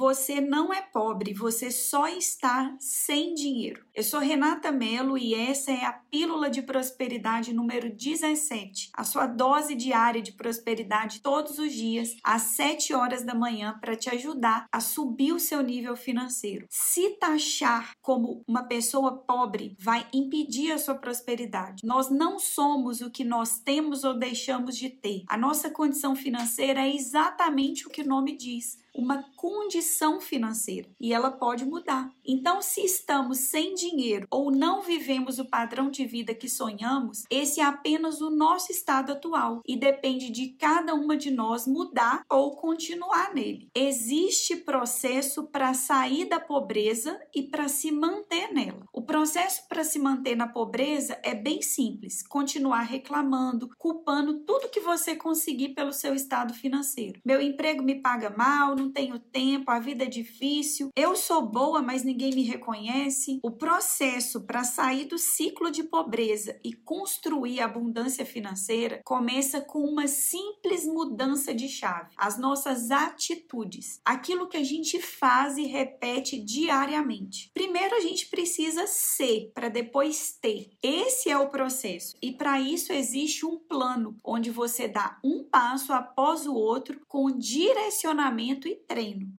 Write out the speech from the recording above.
você não é pobre, você só está sem dinheiro. Eu sou Renata Melo e essa é a Pílula de Prosperidade número 17, a sua dose diária de prosperidade todos os dias, às 7 horas da manhã, para te ajudar a subir o seu nível financeiro. Se taxar como uma pessoa pobre vai impedir a sua prosperidade. Nós não somos o que nós temos ou deixamos de ter. A nossa condição financeira é exatamente o que o nome diz uma condição financeira e ela pode mudar. Então, se estamos sem dinheiro ou não vivemos o padrão de vida que sonhamos, esse é apenas o nosso estado atual e depende de cada uma de nós mudar ou continuar nele. Existe processo para sair da pobreza e para se manter nela. O processo para se manter na pobreza é bem simples: continuar reclamando, culpando tudo que você conseguir pelo seu estado financeiro. Meu emprego me paga mal, não tenho tempo, a vida é difícil, eu sou boa, mas ninguém me reconhece. O processo para sair do ciclo de pobreza e construir abundância financeira começa com uma simples mudança de chave. As nossas atitudes, aquilo que a gente faz e repete diariamente. Primeiro a gente precisa ser para depois ter. Esse é o processo. E para isso existe um plano onde você dá um passo após o outro com direcionamento e treino.